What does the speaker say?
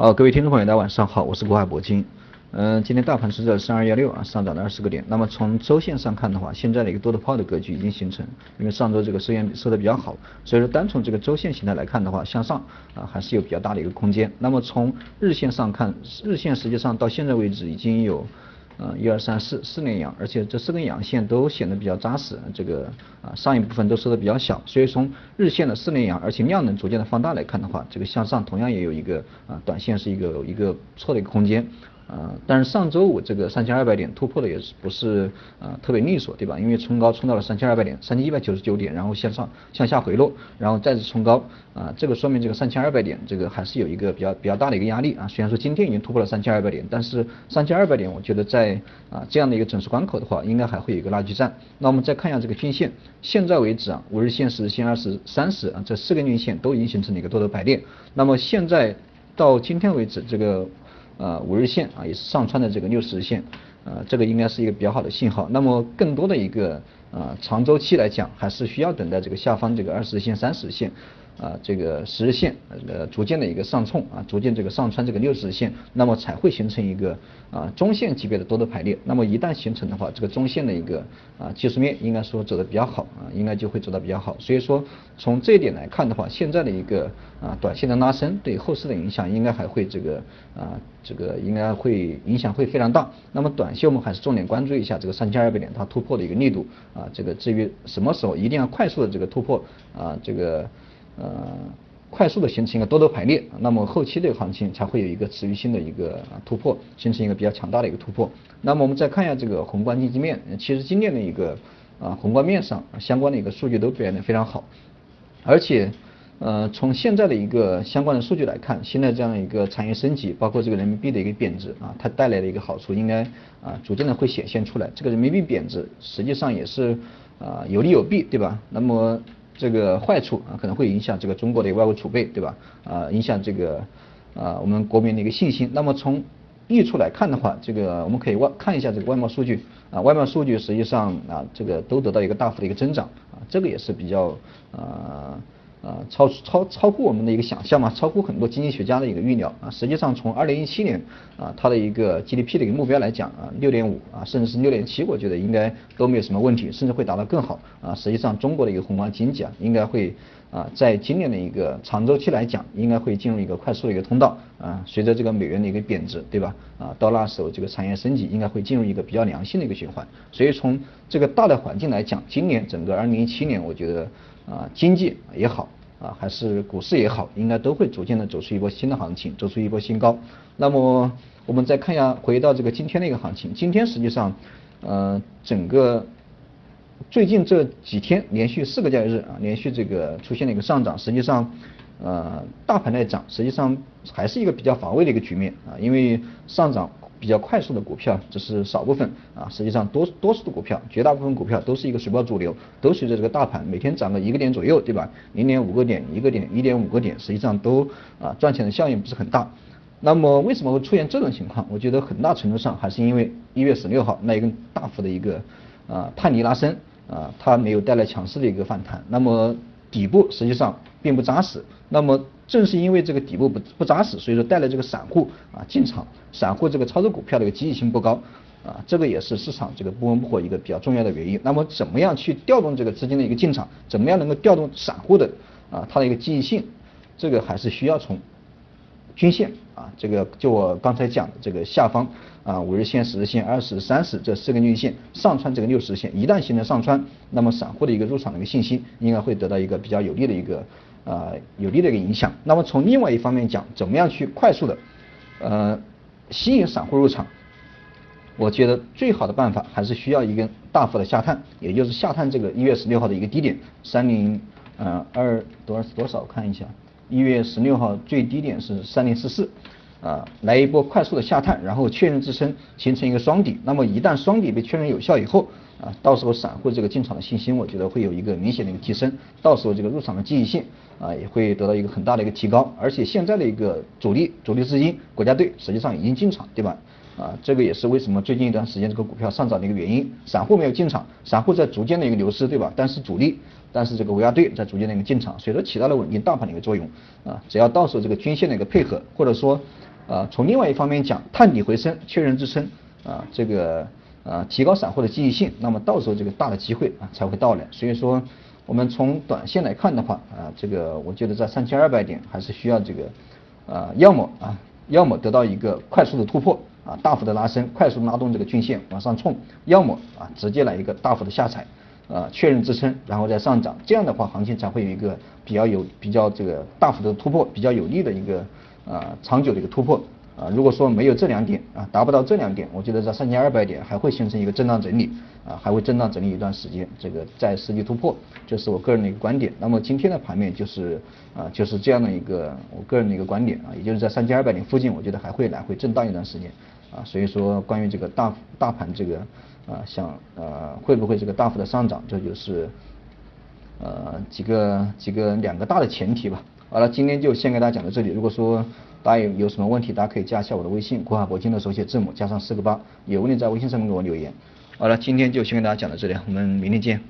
好，各位听众朋友，大家晚上好，我是国海铂金。嗯，今天大盘是在三二幺六啊，上涨了二十个点。那么从周线上看的话，现在的一个多头炮的格局已经形成，因为上周这个收线收的比较好，所以说单从这个周线形态来看的话，向上啊还是有比较大的一个空间。那么从日线上看，日线实际上到现在为止已经有。嗯，一二三四四连阳，而且这四根阳线都显得比较扎实，这个啊上一部分都收的比较小，所以从日线的四连阳，而且量能逐渐的放大来看的话，这个向上同样也有一个啊短线是一个一个错的一个空间。啊，但是上周五这个三千二百点突破的也是不是啊特别利索，对吧？因为冲高冲到了三千二百点，三千一百九十九点，然后向上向下回落，然后再次冲高，啊，这个说明这个三千二百点这个还是有一个比较比较大的一个压力啊。虽然说今天已经突破了三千二百点，但是三千二百点我觉得在啊这样的一个整数关口的话，应该还会有一个拉锯战。那我们再看一下这个均线，现在为止啊，五日线、十日线、二十、三十啊这四根均线都已经形成了一个多头排列。那么现在到今天为止这个。呃，五日线啊也是上穿的这个六十日线，呃，这个应该是一个比较好的信号。那么更多的一个呃长周期来讲，还是需要等待这个下方这个二十日线、三十日线。啊，这个十日线呃逐渐的一个上冲啊，逐渐这个上穿这个六十日线，那么才会形成一个啊中线级别的多头排列。那么一旦形成的话，这个中线的一个啊技术面应该说走的比较好啊，应该就会走的比较好。所以说从这一点来看的话，现在的一个啊短线的拉升对后市的影响应该还会这个啊这个应该会影响会非常大。那么短线我们还是重点关注一下这个三千二百点它突破的一个力度啊，这个至于什么时候一定要快速的这个突破啊这个。呃，快速的形成一个多头排列，那么后期的行情才会有一个持续性的一个突破，形成一个比较强大的一个突破。那么我们再看一下这个宏观经济面，其实今年的一个啊宏观面上相关的一个数据都表现的非常好，而且呃从现在的一个相关的数据来看，现在这样一个产业升级，包括这个人民币的一个贬值啊，它带来的一个好处应该啊逐渐的会显现出来。这个人民币贬值实际上也是啊有利有弊，对吧？那么这个坏处啊，可能会影响这个中国的外汇储备，对吧？啊，影响这个啊我们国民的一个信心。那么从益处来看的话，这个我们可以外看一下这个外贸数据啊，外贸数据实际上啊这个都得到一个大幅的一个增长啊，这个也是比较啊。啊，超超超乎我们的一个想象嘛，超乎很多经济学家的一个预料啊。实际上，从二零一七年啊，它的一个 GDP 的一个目标来讲啊，六点五啊，甚至是六点七，我觉得应该都没有什么问题，甚至会达到更好啊。实际上，中国的一个宏观经济啊，应该会啊，在今年的一个长周期来讲，应该会进入一个快速的一个通道啊。随着这个美元的一个贬值，对吧？啊，到那时候这个产业升级应该会进入一个比较良性的一个循环。所以从这个大的环境来讲，今年整个二零一七年，我觉得啊，经济也好。啊，还是股市也好，应该都会逐渐的走出一波新的行情，走出一波新高。那么我们再看一下，回到这个今天的一个行情，今天实际上，呃，整个最近这几天连续四个交易日啊，连续这个出现了一个上涨，实际上，呃，大盘在涨，实际上还是一个比较乏味的一个局面啊，因为上涨。比较快速的股票只是少部分啊，实际上多多数的股票，绝大部分股票都是一个水爆主流，都随着这个大盘每天涨个一个点左右，对吧？零点五个点，一个点，一点五个点，实际上都啊赚钱的效应不是很大。那么为什么会出现这种情况？我觉得很大程度上还是因为一月十六号那一根大幅的一个啊探底拉升啊，它没有带来强势的一个反弹。那么底部实际上并不扎实。那么正是因为这个底部不不扎实，所以说带来这个散户啊进场，散户这个操作股票的一个积极性不高啊，这个也是市场这个不温不火一个比较重要的原因。那么怎么样去调动这个资金的一个进场？怎么样能够调动散户的啊它的一个积极性？这个还是需要从均线啊，这个就我刚才讲的这个下方啊五日线、十日线、二十、三十这四根均线上穿这个六十线，一旦形成上穿，那么散户的一个入场的一个信心应该会得到一个比较有利的一个。呃，有利的一个影响。那么从另外一方面讲，怎么样去快速的呃吸引散户入场？我觉得最好的办法还是需要一根大幅的下探，也就是下探这个一月十六号的一个低点三零呃二多少多少？看一下，一月十六号最低点是三零四四啊，来一波快速的下探，然后确认支撑，形成一个双底。那么一旦双底被确认有效以后，啊，到时候散户这个进场的信心，我觉得会有一个明显的一个提升，到时候这个入场的积极性啊，也会得到一个很大的一个提高。而且现在的一个主力主力资金，国家队实际上已经进场，对吧？啊，这个也是为什么最近一段时间这个股票上涨的一个原因。散户没有进场，散户在逐渐的一个流失，对吧？但是主力，但是这个国家队在逐渐的一个进场，所以说起到了稳定大盘的一个作用。啊，只要到时候这个均线的一个配合，或者说啊，从另外一方面讲，探底回升，确认支撑，啊，这个啊提高散户的积极性，那么到时候这个大的机会啊才会到来。所以说，我们从短线来看的话，啊，这个我觉得在三千二百点还是需要这个，啊，要么啊，要么得到一个快速的突破，啊，大幅的拉升，快速拉动这个均线往上冲，要么啊直接来一个大幅的下踩。啊，确认支撑，然后再上涨，这样的话，行情才会有一个比较有比较这个大幅的突破，比较有利的一个啊长久的一个突破。啊，如果说没有这两点啊，达不到这两点，我觉得在三千二百点还会形成一个震荡整理，啊，还会震荡整理一段时间，这个再实际突破，这是我个人的一个观点。那么今天的盘面就是啊，就是这样的一个我个人的一个观点啊，也就是在三千二百点附近，我觉得还会来回震荡一段时间。啊，所以说关于这个大大盘这个。啊，想呃会不会这个大幅的上涨，这就是呃几个几个两个大的前提吧。好了，今天就先给大家讲到这里。如果说大家有有什么问题，大家可以加一下我的微信，国海铂金的手写字母加上四个八，有问题在微信上面给我留言。好了，今天就先给大家讲到这里，我们明天见。